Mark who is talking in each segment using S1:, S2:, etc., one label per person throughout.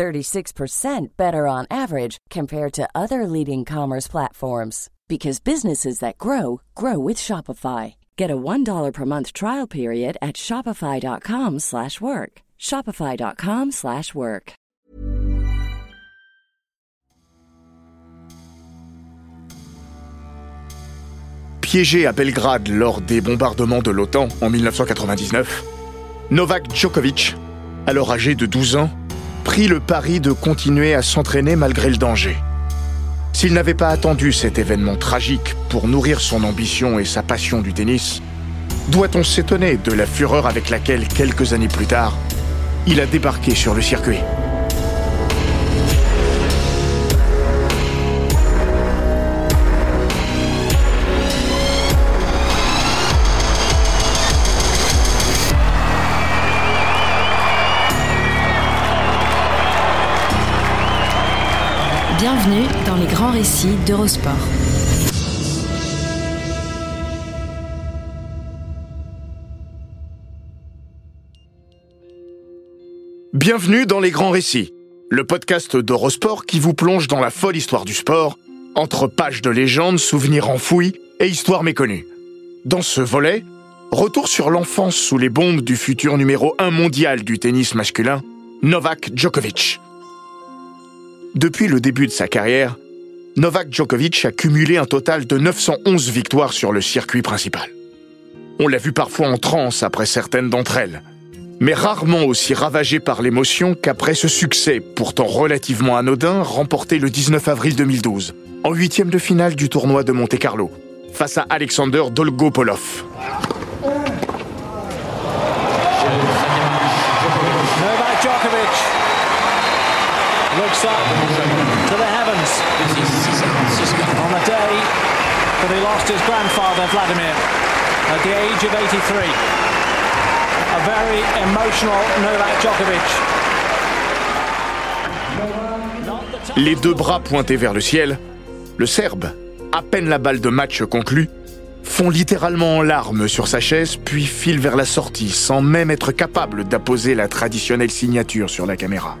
S1: 36% better on average compared to other leading commerce platforms because businesses that grow grow with Shopify. Get a $1 per month trial period at shopify.com/work. shopify.com/work.
S2: Piégé à Belgrade lors des bombardements de l'OTAN en 1999, Novak Djokovic, alors âgé de 12 ans, prit le pari de continuer à s'entraîner malgré le danger. S'il n'avait pas attendu cet événement tragique pour nourrir son ambition et sa passion du tennis, doit-on s'étonner de la fureur avec laquelle, quelques années plus tard, il a débarqué sur le circuit?
S3: Grands récits d'Eurosport.
S2: Bienvenue dans les grands récits, le podcast d'Eurosport qui vous plonge dans la folle histoire du sport, entre pages de légendes, souvenirs enfouis et histoires méconnues. Dans ce volet, retour sur l'enfance sous les bombes du futur numéro 1 mondial du tennis masculin, Novak Djokovic. Depuis le début de sa carrière, Novak Djokovic a cumulé un total de 911 victoires sur le circuit principal. On l'a vu parfois en transe après certaines d'entre elles, mais rarement aussi ravagé par l'émotion qu'après ce succès, pourtant relativement anodin, remporté le 19 avril 2012, en huitième de finale du tournoi de Monte-Carlo, face à Alexander Dolgopolov.
S4: Novak Djokovic that he lost his grandfather Vladimir at the age of 83. A very emotional Novak Djokovic.
S2: Les deux bras pointés vers le ciel, le Serbe, à peine la balle de match conclue, fond littéralement en larmes sur sa chaise puis file vers la sortie sans même être capable d'apposer la traditionnelle signature sur la caméra.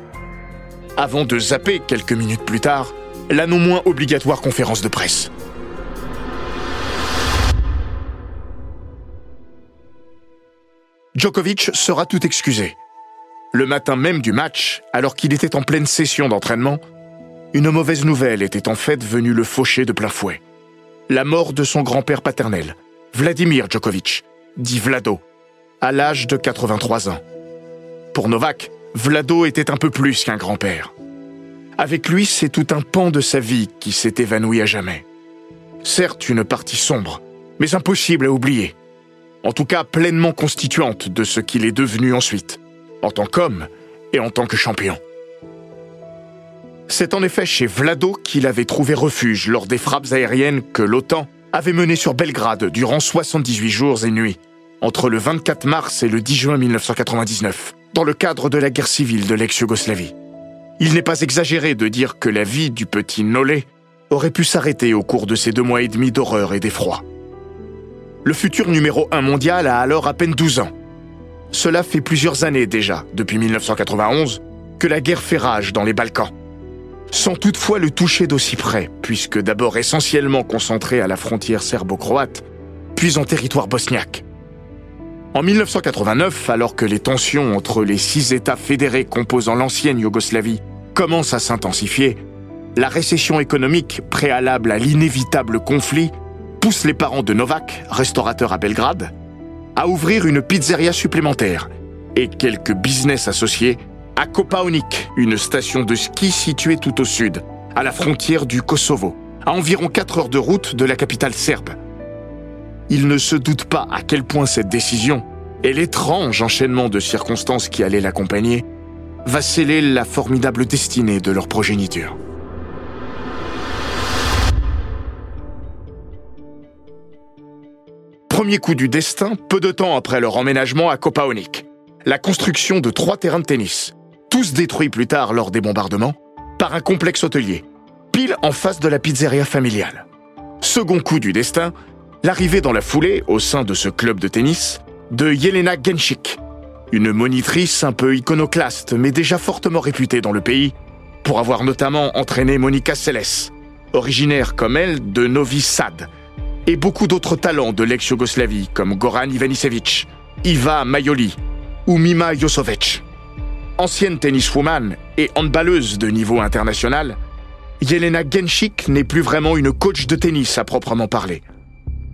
S2: Avant de zapper quelques minutes plus tard, la non moins obligatoire conférence de presse. Djokovic sera tout excusé. Le matin même du match, alors qu'il était en pleine session d'entraînement, une mauvaise nouvelle était en fait venue le faucher de plein fouet. La mort de son grand-père paternel, Vladimir Djokovic, dit Vlado, à l'âge de 83 ans. Pour Novak, Vlado était un peu plus qu'un grand-père. Avec lui, c'est tout un pan de sa vie qui s'est évanoui à jamais. Certes, une partie sombre, mais impossible à oublier. En tout cas, pleinement constituante de ce qu'il est devenu ensuite, en tant qu'homme et en tant que champion. C'est en effet chez Vlado qu'il avait trouvé refuge lors des frappes aériennes que l'OTAN avait menées sur Belgrade durant 78 jours et nuits, entre le 24 mars et le 10 juin 1999, dans le cadre de la guerre civile de l'ex-Yougoslavie. Il n'est pas exagéré de dire que la vie du petit Nolé aurait pu s'arrêter au cours de ces deux mois et demi d'horreur et d'effroi. Le futur numéro 1 mondial a alors à peine 12 ans. Cela fait plusieurs années déjà, depuis 1991, que la guerre fait rage dans les Balkans. Sans toutefois le toucher d'aussi près, puisque d'abord essentiellement concentré à la frontière serbo-croate, puis en territoire bosniaque. En 1989, alors que les tensions entre les six États fédérés composant l'ancienne Yougoslavie commencent à s'intensifier, la récession économique préalable à l'inévitable conflit pousse les parents de Novak, restaurateur à Belgrade, à ouvrir une pizzeria supplémentaire et quelques business associés à Kopaonik, une station de ski située tout au sud, à la frontière du Kosovo, à environ 4 heures de route de la capitale serbe. Il ne se doute pas à quel point cette décision et l'étrange enchaînement de circonstances qui allait l'accompagner va sceller la formidable destinée de leur progéniture. Premier coup du destin, peu de temps après leur emménagement à Kopaonik. La construction de trois terrains de tennis, tous détruits plus tard lors des bombardements, par un complexe hôtelier, pile en face de la pizzeria familiale. Second coup du destin, l'arrivée dans la foulée, au sein de ce club de tennis, de Yelena Genchik, une monitrice un peu iconoclaste mais déjà fortement réputée dans le pays, pour avoir notamment entraîné Monica Seles, originaire comme elle de Novi Sad, et beaucoup d'autres talents de l'ex-Yougoslavie comme Goran Ivanisevic, Iva Majoli ou Mima Josovic. Ancienne tenniswoman et handballeuse de niveau international, Yelena Genchik n'est plus vraiment une coach de tennis à proprement parler.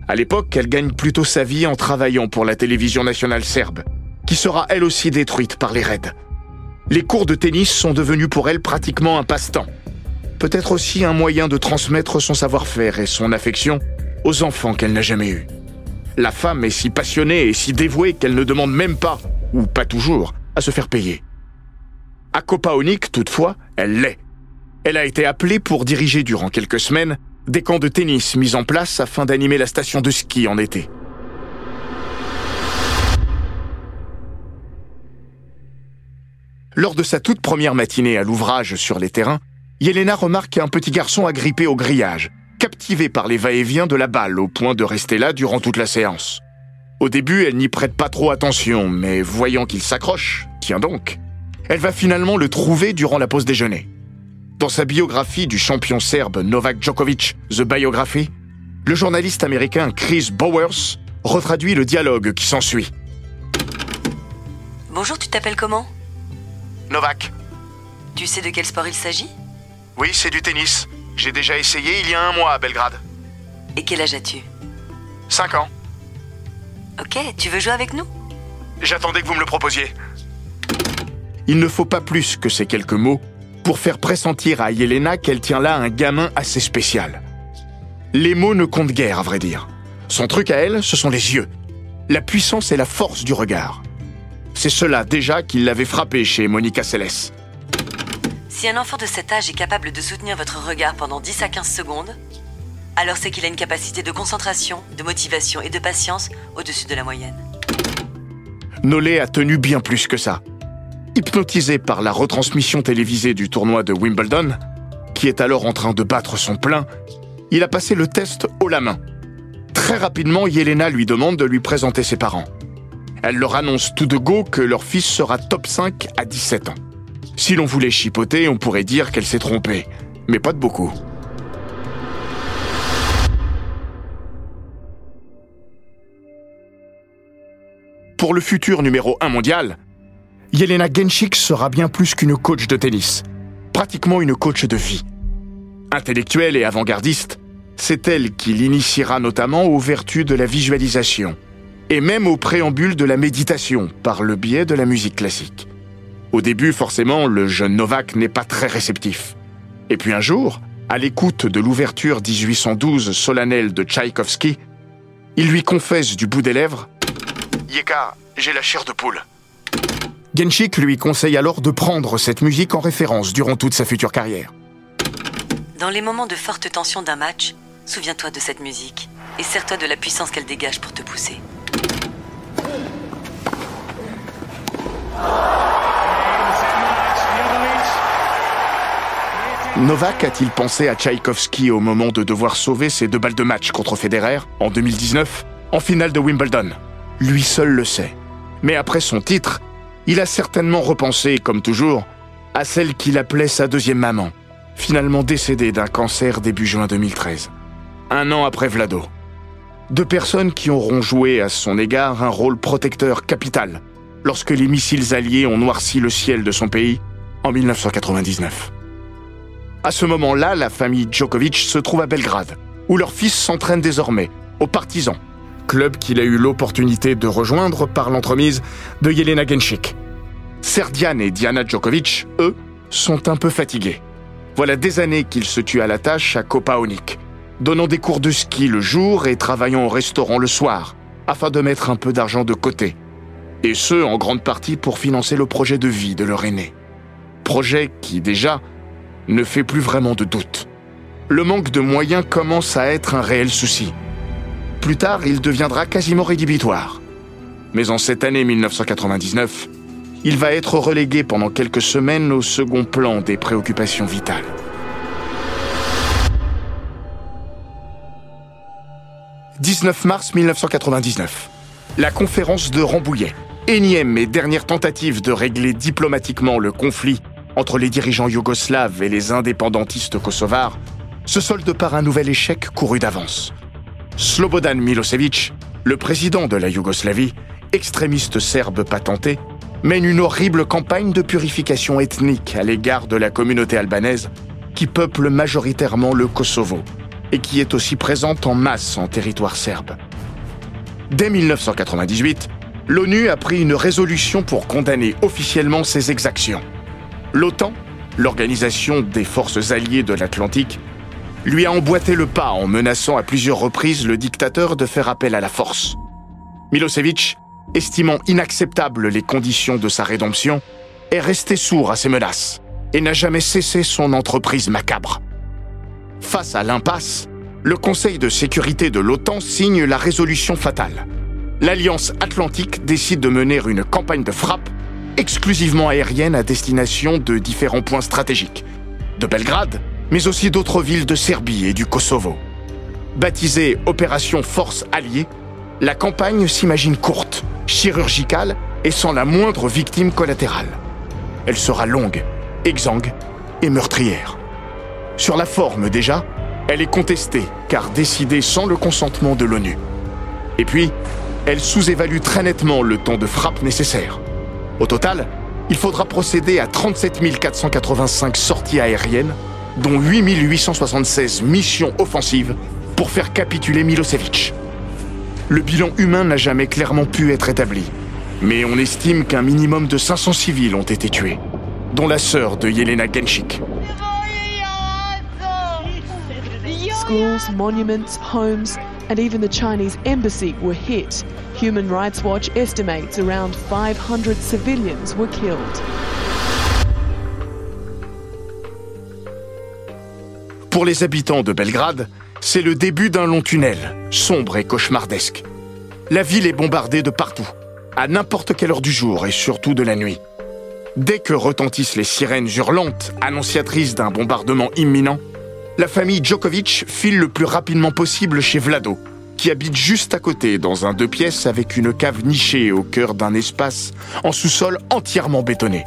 S2: À l'époque, elle gagne plutôt sa vie en travaillant pour la télévision nationale serbe, qui sera elle aussi détruite par les raids. Les cours de tennis sont devenus pour elle pratiquement un passe-temps. Peut-être aussi un moyen de transmettre son savoir-faire et son affection aux enfants qu'elle n'a jamais eus. La femme est si passionnée et si dévouée qu'elle ne demande même pas, ou pas toujours, à se faire payer. À Kopaonik, toutefois, elle l'est. Elle a été appelée pour diriger durant quelques semaines des camps de tennis mis en place afin d'animer la station de ski en été. Lors de sa toute première matinée à l'ouvrage sur les terrains, Yelena remarque un petit garçon agrippé au grillage, captivé par les va-et-vient de la balle au point de rester là durant toute la séance. Au début, elle n'y prête pas trop attention, mais voyant qu'il s'accroche, tiens donc, elle va finalement le trouver durant la pause déjeuner. Dans sa biographie du champion serbe Novak Djokovic, The Biography, le journaliste américain Chris Bowers retraduit le dialogue qui s'ensuit.
S5: Bonjour, tu t'appelles comment?
S2: Novak.
S5: Tu sais de quel sport il s'agit?
S2: Oui, c'est du tennis. J'ai déjà essayé il y a un mois à Belgrade.
S5: Et quel âge as-tu
S2: 5 ans.
S5: Ok, tu veux jouer avec nous?
S2: J'attendais que vous me le proposiez. Il ne faut pas plus que ces quelques mots pour faire pressentir à Yelena qu'elle tient là un gamin assez spécial. Les mots ne comptent guère, à vrai dire. Son truc à elle, ce sont les yeux. La puissance et la force du regard. C'est cela déjà qui l'avait frappé chez Monica Seles.
S5: Si un enfant de cet âge est capable de soutenir votre regard pendant 10 à 15 secondes, alors c'est qu'il a une capacité de concentration, de motivation et de patience au-dessus de la moyenne.
S2: Nolé a tenu bien plus que ça. Hypnotisé par la retransmission télévisée du tournoi de Wimbledon, qui est alors en train de battre son plein, il a passé le test haut la main. Très rapidement, Yelena lui demande de lui présenter ses parents. Elle leur annonce tout de go que leur fils sera top 5 à 17 ans. Si l'on voulait chipoter, on pourrait dire qu'elle s'est trompée, mais pas de beaucoup. Pour le futur numéro 1 mondial, Yelena Genchik sera bien plus qu'une coach de tennis, pratiquement une coach de vie. Intellectuelle et avant-gardiste, c'est elle qui l'initiera notamment aux vertus de la visualisation et même au préambule de la méditation par le biais de la musique classique. Au début, forcément, le jeune Novak n'est pas très réceptif. Et puis un jour, à l'écoute de l'ouverture 1812 solennelle de Tchaïkovski, il lui confesse du bout des lèvres Yeka, j'ai la chair de poule. Genchik lui conseille alors de prendre cette musique en référence durant toute sa future carrière.
S5: Dans les moments de forte tension d'un match, souviens-toi de cette musique et sers-toi de la puissance qu'elle dégage pour te pousser.
S2: Novak a-t-il pensé à Tchaïkovski au moment de devoir sauver ses deux balles de match contre Federer en 2019, en finale de Wimbledon? Lui seul le sait. Mais après son titre, il a certainement repensé, comme toujours, à celle qu'il appelait sa deuxième maman, finalement décédée d'un cancer début juin 2013. Un an après Vlado. Deux personnes qui auront joué à son égard un rôle protecteur capital lorsque les missiles alliés ont noirci le ciel de son pays en 1999. À ce moment-là, la famille Djokovic se trouve à Belgrade, où leur fils s'entraîne désormais, aux Partisans, club qu'il a eu l'opportunité de rejoindre par l'entremise de Yelena Genchik. Serdian et Diana Djokovic, eux, sont un peu fatigués. Voilà des années qu'ils se tuent à la tâche à Kopaonik, donnant des cours de ski le jour et travaillant au restaurant le soir, afin de mettre un peu d'argent de côté. Et ce, en grande partie pour financer le projet de vie de leur aîné. Projet qui, déjà, ne fait plus vraiment de doute. Le manque de moyens commence à être un réel souci. plus tard, il deviendra quasiment rédhibitoire. Mais en cette année 1999, il va être relégué pendant quelques semaines au second plan des préoccupations vitales. « 19 mars 1999. La conférence de Rambouillet, énième et dernière tentative de régler diplomatiquement le conflit entre les dirigeants yougoslaves et les indépendantistes kosovars, se solde par un nouvel échec couru d'avance. Slobodan Milosevic, le président de la Yougoslavie, extrémiste serbe patenté, mène une horrible campagne de purification ethnique à l'égard de la communauté albanaise qui peuple majoritairement le Kosovo et qui est aussi présente en masse en territoire serbe. Dès 1998, l'ONU a pris une résolution pour condamner officiellement ces exactions. L'OTAN, l'organisation des forces alliées de l'Atlantique, lui a emboîté le pas en menaçant à plusieurs reprises le dictateur de faire appel à la force. Milosevic estimant inacceptables les conditions de sa rédemption, est resté sourd à ces menaces et n'a jamais cessé son entreprise macabre. Face à l'impasse, le Conseil de sécurité de l'OTAN signe la résolution fatale. L'Alliance atlantique décide de mener une campagne de frappe exclusivement aérienne à destination de différents points stratégiques, de Belgrade, mais aussi d'autres villes de Serbie et du Kosovo. Baptisée Opération Force Alliée, la campagne s'imagine courte, chirurgicale et sans la moindre victime collatérale. Elle sera longue, exsangue et meurtrière. Sur la forme déjà, elle est contestée car décidée sans le consentement de l'ONU. Et puis, elle sous-évalue très nettement le temps de frappe nécessaire. Au total, il faudra procéder à 37 485 sorties aériennes, dont 8 876 missions offensives pour faire capituler Milosevic. Le bilan humain n'a jamais clairement pu être établi, mais on estime qu'un minimum de 500 civils ont été tués, dont la sœur de Yelena Genchik.
S6: Schools, monuments, homes, and even the Chinese embassy were hit. Human Rights Watch estimates around 500 civilians were killed.
S2: Pour les habitants de Belgrade, c'est le début d'un long tunnel, sombre et cauchemardesque. La ville est bombardée de partout, à n'importe quelle heure du jour et surtout de la nuit. Dès que retentissent les sirènes hurlantes, annonciatrices d'un bombardement imminent, la famille Djokovic file le plus rapidement possible chez Vlado, qui habite juste à côté dans un deux pièces avec une cave nichée au cœur d'un espace en sous-sol entièrement bétonné.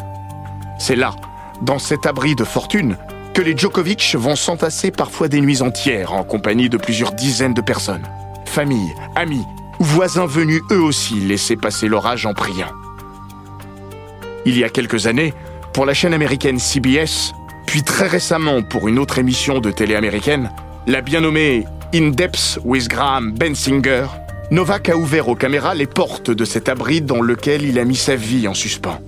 S2: C'est là, dans cet abri de fortune, que les Djokovic vont s'entasser parfois des nuits entières en compagnie de plusieurs dizaines de personnes. Familles, amis ou voisins venus eux aussi laisser passer l'orage en priant. Il y a quelques années, pour la chaîne américaine CBS, puis très récemment pour une autre émission de télé américaine, la bien nommée In Depth with Graham Bensinger, Novak a ouvert aux caméras les portes de cet abri dans lequel il a mis sa vie en suspens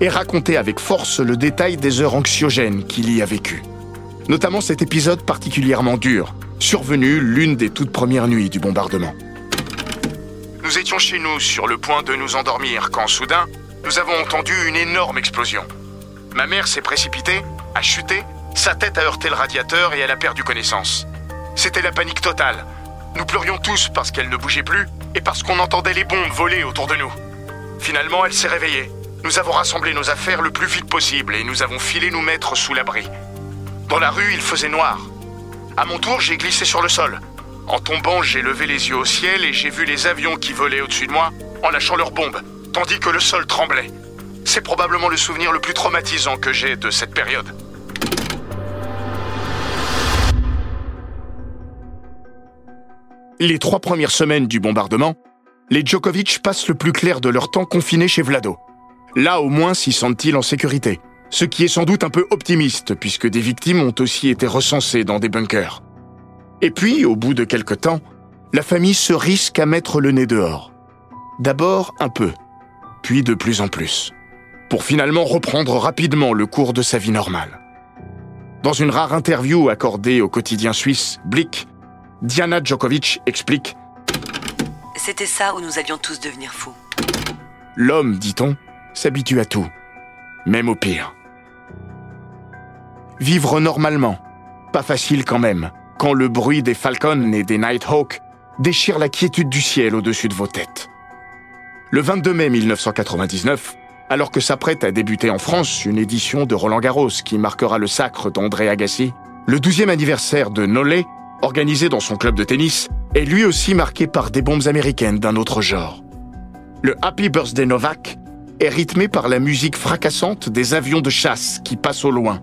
S2: et raconté avec force le détail des heures anxiogènes qu'il y a vécues. Notamment cet épisode particulièrement dur, survenu l'une des toutes premières nuits du bombardement. Nous étions chez nous sur le point de nous endormir quand soudain, nous avons entendu une énorme explosion. Ma mère s'est précipitée, a chuté, sa tête a heurté le radiateur et elle a perdu connaissance. C'était la panique totale. Nous pleurions tous parce qu'elle ne bougeait plus et parce qu'on entendait les bombes voler autour de nous. Finalement, elle s'est réveillée. Nous avons rassemblé nos affaires le plus vite possible et nous avons filé nous mettre sous l'abri. Dans la rue, il faisait noir. À mon tour, j'ai glissé sur le sol. En tombant, j'ai levé les yeux au ciel et j'ai vu les avions qui volaient au-dessus de moi en lâchant leurs bombes, tandis que le sol tremblait. C'est probablement le souvenir le plus traumatisant que j'ai de cette période. Les trois premières semaines du bombardement, les Djokovic passent le plus clair de leur temps confinés chez Vlado. Là au moins s'y sentent-ils en sécurité, ce qui est sans doute un peu optimiste puisque des victimes ont aussi été recensées dans des bunkers. Et puis, au bout de quelque temps, la famille se risque à mettre le nez dehors. D'abord un peu, puis de plus en plus, pour finalement reprendre rapidement le cours de sa vie normale. Dans une rare interview accordée au quotidien suisse Blick, Diana Djokovic explique
S5: C'était ça où nous allions tous devenir fous.
S2: L'homme, dit-on, s'habitue à tout, même au pire. Vivre normalement, pas facile quand même, quand le bruit des Falcons et des Nighthawks déchire la quiétude du ciel au-dessus de vos têtes. Le 22 mai 1999, alors que s'apprête à débuter en France une édition de Roland Garros qui marquera le sacre d'André Agassi, le 12e anniversaire de Nollet, organisé dans son club de tennis, est lui aussi marqué par des bombes américaines d'un autre genre. Le Happy Birthday Novak est rythmé par la musique fracassante des avions de chasse qui passent au loin,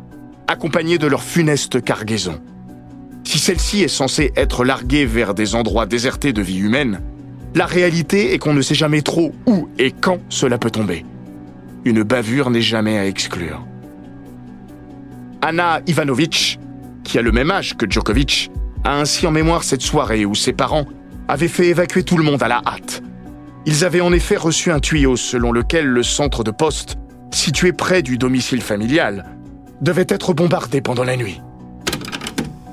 S2: accompagnés de leur funeste cargaison. Si celle-ci est censée être larguée vers des endroits désertés de vie humaine, la réalité est qu'on ne sait jamais trop où et quand cela peut tomber. Une bavure n'est jamais à exclure. Anna Ivanovic, qui a le même âge que Djokovic, a ainsi en mémoire cette soirée où ses parents avaient fait évacuer tout le monde à la hâte. Ils avaient en effet reçu un tuyau selon lequel le centre de poste, situé près du domicile familial, devait être bombardé pendant la nuit.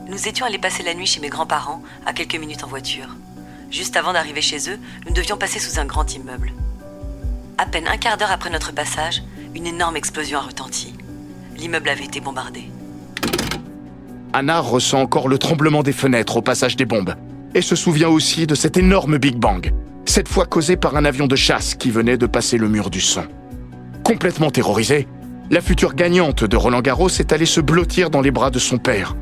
S5: Nous étions allés passer la nuit chez mes grands-parents, à quelques minutes en voiture. Juste avant d'arriver chez eux, nous devions passer sous un grand immeuble. À peine un quart d'heure après notre passage, une énorme explosion a retenti. L'immeuble avait été bombardé.
S2: Anna ressent encore le tremblement des fenêtres au passage des bombes et se souvient aussi de cet énorme Big Bang, cette fois causé par un avion de chasse qui venait de passer le mur du son. Complètement terrorisée, la future gagnante de Roland Garros est allée se blottir dans les bras de son père,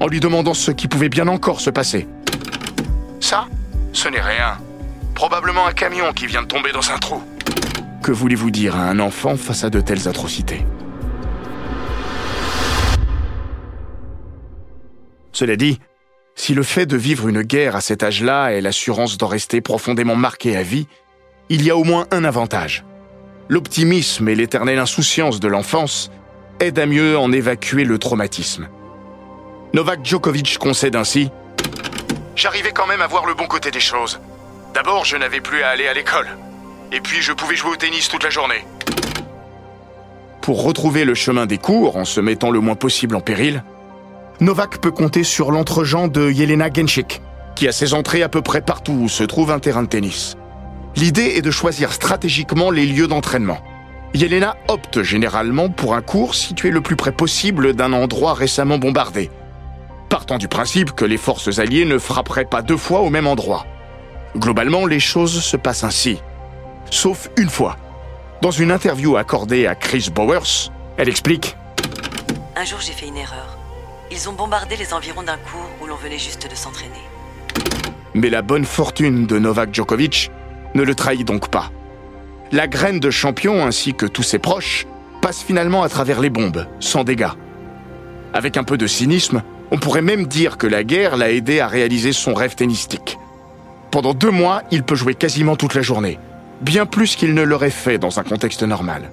S2: en lui demandant ce qui pouvait bien encore se passer. Ça, ce n'est rien. Probablement un camion qui vient de tomber dans un trou. Que voulez-vous dire à un enfant face à de telles atrocités? Cela dit, si le fait de vivre une guerre à cet âge-là est l'assurance d'en rester profondément marqué à vie, il y a au moins un avantage. L'optimisme et l'éternelle insouciance de l'enfance aident à mieux en évacuer le traumatisme. Novak Djokovic concède ainsi J'arrivais quand même à voir le bon côté des choses. D'abord, je n'avais plus à aller à l'école. Et puis, je pouvais jouer au tennis toute la journée. Pour retrouver le chemin des cours en se mettant le moins possible en péril, Novak peut compter sur lentre de Yelena Genchik, qui a ses entrées à peu près partout où se trouve un terrain de tennis. L'idée est de choisir stratégiquement les lieux d'entraînement. Yelena opte généralement pour un cours situé le plus près possible d'un endroit récemment bombardé, partant du principe que les forces alliées ne frapperaient pas deux fois au même endroit. Globalement, les choses se passent ainsi. Sauf une fois. Dans une interview accordée à Chris Bowers, elle explique
S5: Un jour, j'ai fait une erreur. Ils ont bombardé les environs d'un cours où l'on venait juste de s'entraîner.
S2: Mais la bonne fortune de Novak Djokovic ne le trahit donc pas. La graine de champion ainsi que tous ses proches passe finalement à travers les bombes, sans dégâts. Avec un peu de cynisme, on pourrait même dire que la guerre l'a aidé à réaliser son rêve tennistique. Pendant deux mois, il peut jouer quasiment toute la journée, bien plus qu'il ne l'aurait fait dans un contexte normal.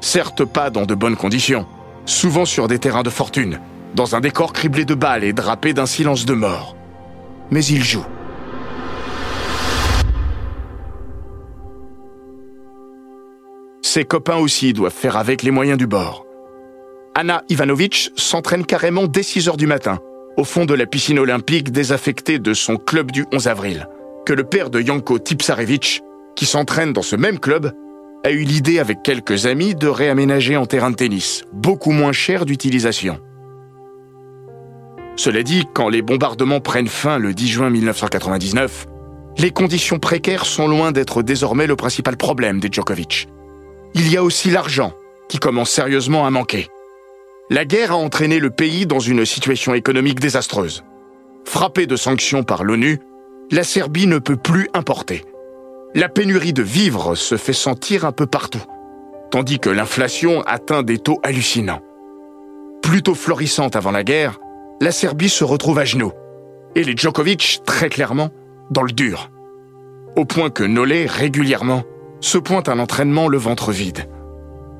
S2: Certes pas dans de bonnes conditions, souvent sur des terrains de fortune, dans un décor criblé de balles et drapé d'un silence de mort. Mais il joue. Ses copains aussi doivent faire avec les moyens du bord. Anna Ivanovic s'entraîne carrément dès 6 heures du matin, au fond de la piscine olympique désaffectée de son club du 11 avril, que le père de Yanko Tipsarevich, qui s'entraîne dans ce même club, a eu l'idée avec quelques amis de réaménager en terrain de tennis, beaucoup moins cher d'utilisation. Cela dit, quand les bombardements prennent fin le 10 juin 1999, les conditions précaires sont loin d'être désormais le principal problème des Djokovic. Il y a aussi l'argent, qui commence sérieusement à manquer. La guerre a entraîné le pays dans une situation économique désastreuse. Frappée de sanctions par l'ONU, la Serbie ne peut plus importer. La pénurie de vivres se fait sentir un peu partout, tandis que l'inflation atteint des taux hallucinants. Plutôt florissante avant la guerre, la Serbie se retrouve à genoux, et les Djokovic, très clairement, dans le dur. Au point que Nolé, régulièrement, se pointe à l'entraînement le ventre vide.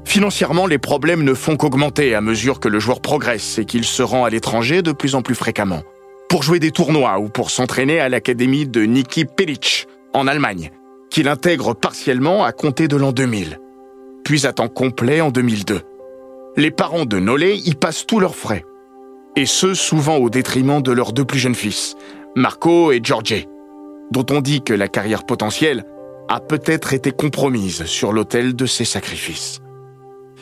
S2: Financièrement, les problèmes ne font qu'augmenter à mesure que le joueur progresse et qu'il se rend à l'étranger de plus en plus fréquemment. Pour jouer des tournois ou pour s'entraîner à l'académie de Niki Pelic, en Allemagne, qu'il intègre partiellement à compter de l'an 2000, puis à temps complet en 2002. Les parents de Nolé y passent tous leurs frais, et ce souvent au détriment de leurs deux plus jeunes fils, Marco et Georgie, dont on dit que la carrière potentielle a peut-être été compromise sur l'autel de ces sacrifices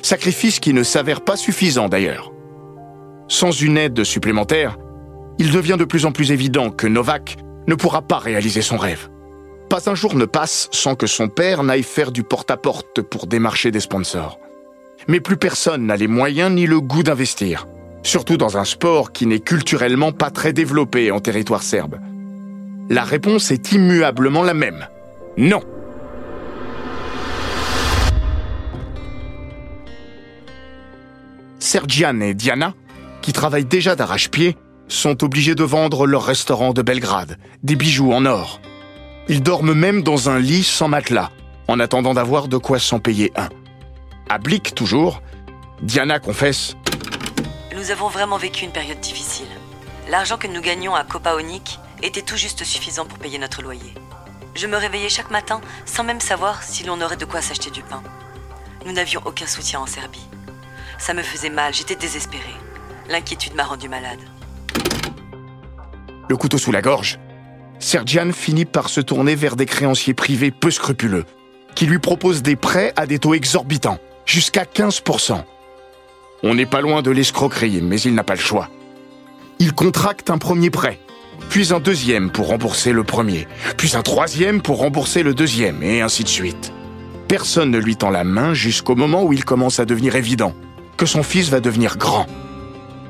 S2: sacrifice qui ne s'avère pas suffisant d'ailleurs. Sans une aide supplémentaire, il devient de plus en plus évident que Novak ne pourra pas réaliser son rêve. Pas un jour ne passe sans que son père n'aille faire du porte-à-porte pour démarcher des sponsors. Mais plus personne n'a les moyens ni le goût d'investir, surtout dans un sport qui n'est culturellement pas très développé en territoire serbe. La réponse est immuablement la même. Non. Sergian et Diana, qui travaillent déjà d'arrache-pied, sont obligés de vendre leur restaurant de Belgrade, des bijoux en or. Ils dorment même dans un lit sans matelas, en attendant d'avoir de quoi s'en payer un. À Blic toujours, Diana confesse
S5: Nous avons vraiment vécu une période difficile. L'argent que nous gagnions à Kopaonik était tout juste suffisant pour payer notre loyer. Je me réveillais chaque matin sans même savoir si l'on aurait de quoi s'acheter du pain. Nous n'avions aucun soutien en Serbie. Ça me faisait mal, j'étais désespérée. L'inquiétude m'a rendue malade.
S2: Le couteau sous la gorge, Sergian finit par se tourner vers des créanciers privés peu scrupuleux, qui lui proposent des prêts à des taux exorbitants, jusqu'à 15%. On n'est pas loin de l'escroquerie, mais il n'a pas le choix. Il contracte un premier prêt, puis un deuxième pour rembourser le premier, puis un troisième pour rembourser le deuxième, et ainsi de suite. Personne ne lui tend la main jusqu'au moment où il commence à devenir évident que son fils va devenir grand.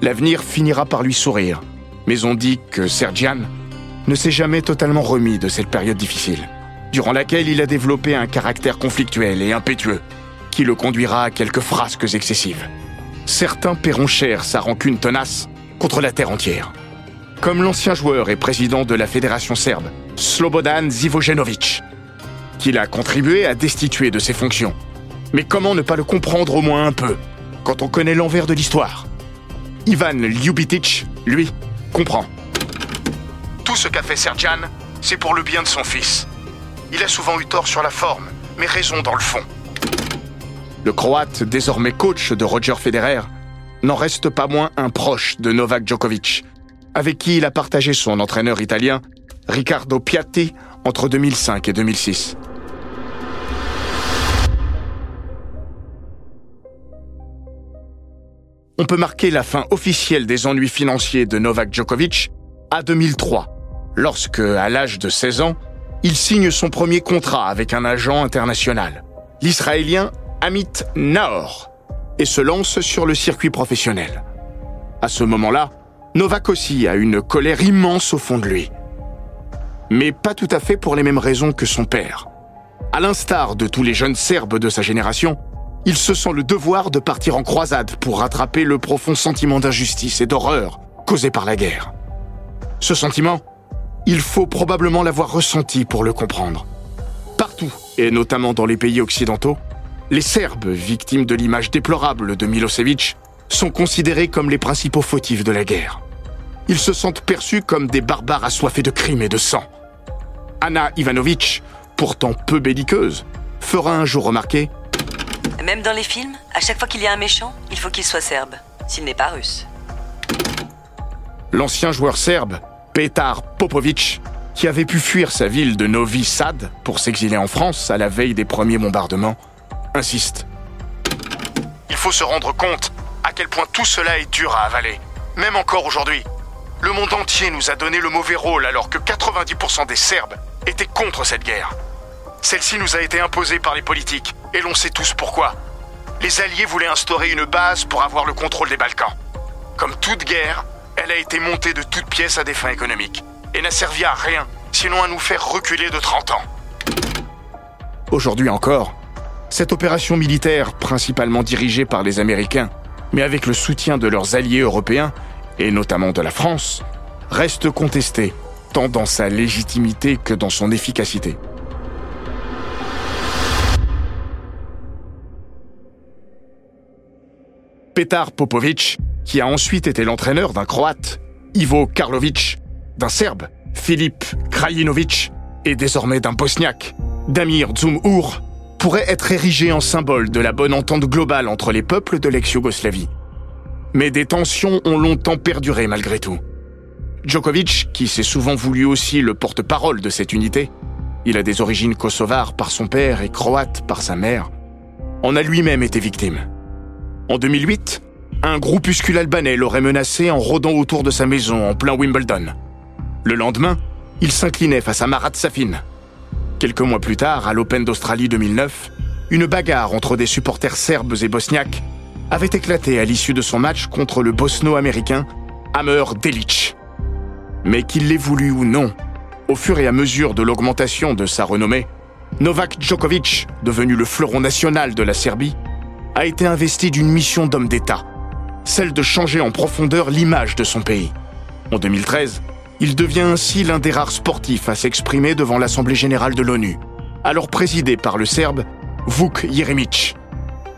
S2: L'avenir finira par lui sourire, mais on dit que Sergian ne s'est jamais totalement remis de cette période difficile, durant laquelle il a développé un caractère conflictuel et impétueux, qui le conduira à quelques frasques excessives. Certains paieront cher sa rancune tenace contre la terre entière. Comme l'ancien joueur et président de la fédération serbe, Slobodan Zivojenovic, qu'il a contribué à destituer de ses fonctions. Mais comment ne pas le comprendre au moins un peu, quand on connaît l'envers de l'histoire? Ivan Ljubitic, lui, comprend. Tout ce qu'a fait Serjan, c'est pour le bien de son fils. Il a souvent eu tort sur la forme, mais raison dans le fond. Le Croate, désormais coach de Roger Federer, n'en reste pas moins un proche de Novak Djokovic, avec qui il a partagé son entraîneur italien, Riccardo Piatti, entre 2005 et 2006. On peut marquer la fin officielle des ennuis financiers de Novak Djokovic à 2003, lorsque, à l'âge de 16 ans, il signe son premier contrat avec un agent international, l'Israélien Amit Nahor, et se lance sur le circuit professionnel. À ce moment-là, Novak aussi a une colère immense au fond de lui. Mais pas tout à fait pour les mêmes raisons que son père. À l'instar de tous les jeunes Serbes de sa génération, il se sent le devoir de partir en croisade pour rattraper le profond sentiment d'injustice et d'horreur causé par la guerre. Ce sentiment, il faut probablement l'avoir ressenti pour le comprendre. Partout, et notamment dans les pays occidentaux, les Serbes, victimes de l'image déplorable de Milosevic, sont considérés comme les principaux fautifs de la guerre. Ils se sentent perçus comme des barbares assoiffés de crimes et de sang. Anna Ivanovic, pourtant peu belliqueuse, fera un jour remarquer
S5: même dans les films, à chaque fois qu'il y a un méchant, il faut qu'il soit serbe, s'il n'est pas russe.
S2: L'ancien joueur serbe, Petar Popovic, qui avait pu fuir sa ville de Novi Sad pour s'exiler en France à la veille des premiers bombardements, insiste. Il faut se rendre compte à quel point tout cela est dur à avaler, même encore aujourd'hui. Le monde entier nous a donné le mauvais rôle alors que 90% des Serbes étaient contre cette guerre. Celle-ci nous a été imposée par les politiques, et l'on sait tous pourquoi. Les Alliés voulaient instaurer une base pour avoir le contrôle des Balkans. Comme toute guerre, elle a été montée de toutes pièces à des fins économiques, et n'a servi à rien, sinon à nous faire reculer de 30 ans. Aujourd'hui encore, cette opération militaire, principalement dirigée par les Américains, mais avec le soutien de leurs alliés européens, et notamment de la France, reste contestée, tant dans sa légitimité que dans son efficacité. Petar Popovic, qui a ensuite été l'entraîneur d'un Croate, Ivo Karlovic, d'un Serbe, Filip Krajinovic, et désormais d'un Bosniaque, Damir Dzumhur, pourrait être érigé en symbole de la bonne entente globale entre les peuples de l'ex-Yougoslavie. Mais des tensions ont longtemps perduré malgré tout. Djokovic, qui s'est souvent voulu aussi le porte-parole de cette unité, il a des origines kosovares par son père et croates par sa mère, en a lui-même été victime. En 2008, un groupuscule albanais l'aurait menacé en rôdant autour de sa maison en plein Wimbledon. Le lendemain, il s'inclinait face à Marat Safin. Quelques mois plus tard, à l'Open d'Australie 2009, une bagarre entre des supporters serbes et bosniaques avait éclaté à l'issue de son match contre le bosno-américain Amer Delic. Mais qu'il l'ait voulu ou non, au fur et à mesure de l'augmentation de sa renommée, Novak Djokovic, devenu le fleuron national de la Serbie, a été investi d'une mission d'homme d'État, celle de changer en profondeur l'image de son pays. En 2013, il devient ainsi l'un des rares sportifs à s'exprimer devant l'Assemblée générale de l'ONU, alors présidée par le Serbe Vuk Jeremic,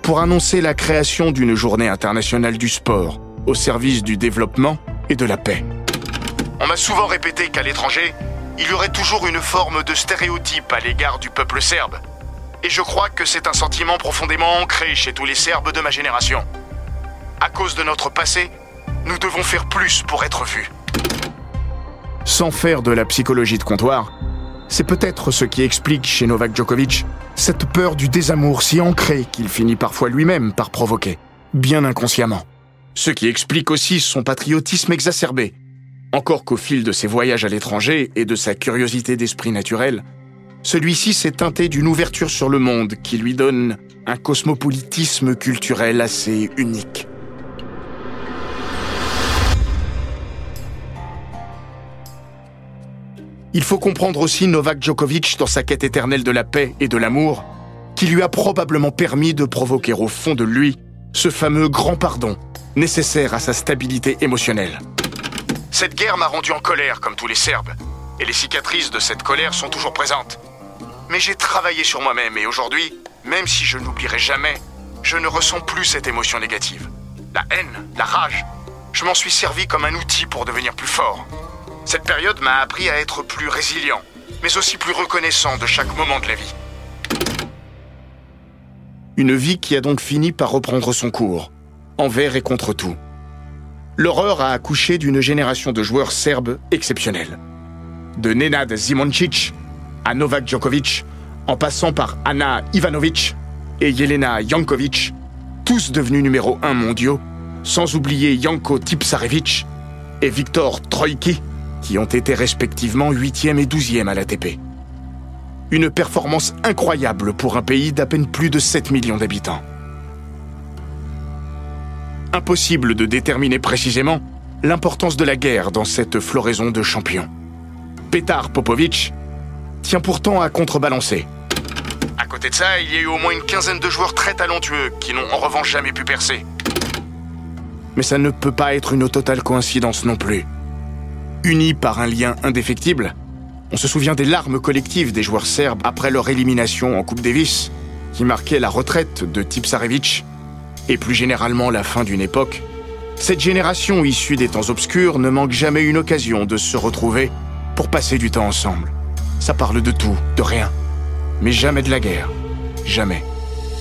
S2: pour annoncer la création d'une journée internationale du sport au service du développement et de la paix. On m'a souvent répété qu'à l'étranger, il y aurait toujours une forme de stéréotype à l'égard du peuple serbe. Et je crois que c'est un sentiment profondément ancré chez tous les Serbes de ma génération. À cause de notre passé, nous devons faire plus pour être vus. Sans faire de la psychologie de comptoir, c'est peut-être ce qui explique chez Novak Djokovic cette peur du désamour si ancrée qu'il finit parfois lui-même par provoquer, bien inconsciemment. Ce qui explique aussi son patriotisme exacerbé, encore qu'au fil de ses voyages à l'étranger et de sa curiosité d'esprit naturel, celui-ci s'est teinté d'une ouverture sur le monde qui lui donne un cosmopolitisme culturel assez unique. Il faut comprendre aussi Novak Djokovic dans sa quête éternelle de la paix et de l'amour, qui lui a probablement permis de provoquer au fond de lui ce fameux grand pardon nécessaire à sa stabilité émotionnelle. Cette guerre m'a rendu en colère comme tous les Serbes, et les cicatrices de cette colère sont toujours présentes. Mais j'ai travaillé sur moi-même et aujourd'hui, même si je n'oublierai jamais, je ne ressens plus cette émotion négative. La haine, la rage, je m'en suis servi comme un outil pour devenir plus fort. Cette période m'a appris à être plus résilient, mais aussi plus reconnaissant de chaque moment de la vie. Une vie qui a donc fini par reprendre son cours, envers et contre tout. L'horreur a accouché d'une génération de joueurs serbes exceptionnels. De Nenad Zimoncic à Novak Djokovic, en passant par Anna Ivanovic et Jelena Jankovic, tous devenus numéro 1 mondiaux, sans oublier Janko Tipsarevic et Viktor Troïki, qui ont été respectivement 8e et 12e à l'ATP. Une performance incroyable pour un pays d'à peine plus de 7 millions d'habitants. Impossible de déterminer précisément l'importance de la guerre dans cette floraison de champions. Petar Popovic tient pourtant à contrebalancer. À côté de ça, il y a eu au moins une quinzaine de joueurs très talentueux qui n'ont en revanche jamais pu percer. Mais ça ne peut pas être une totale coïncidence non plus unis par un lien indéfectible. On se souvient des larmes collectives des joueurs serbes après leur élimination en Coupe Davis, qui marquait la retraite de Tipsarevic, et plus généralement la fin d'une époque. Cette génération issue des temps obscurs ne manque jamais une occasion de se retrouver pour passer du temps ensemble. Ça parle de tout, de rien, mais jamais de la guerre. Jamais.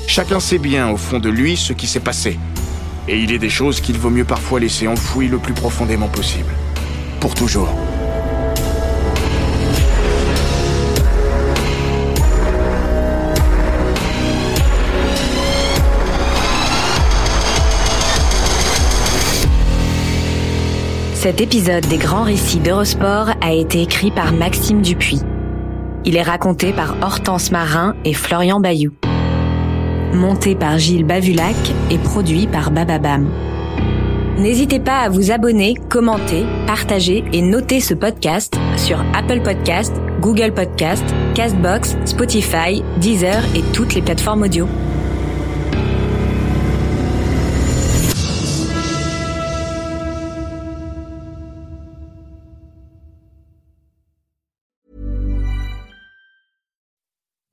S2: Chacun sait bien au fond de lui ce qui s'est passé. Et il est des choses qu'il vaut mieux parfois laisser enfouies le plus profondément possible pour toujours.
S3: Cet épisode des grands récits d'Eurosport a été écrit par Maxime Dupuis. Il est raconté par Hortense Marin et Florian Bayou. Monté par Gilles Bavulac et produit par Bababam. N'hésitez pas à vous abonner, commenter, partager et noter ce podcast sur Apple Podcast, Google Podcast, Castbox, Spotify, Deezer et toutes les plateformes audio.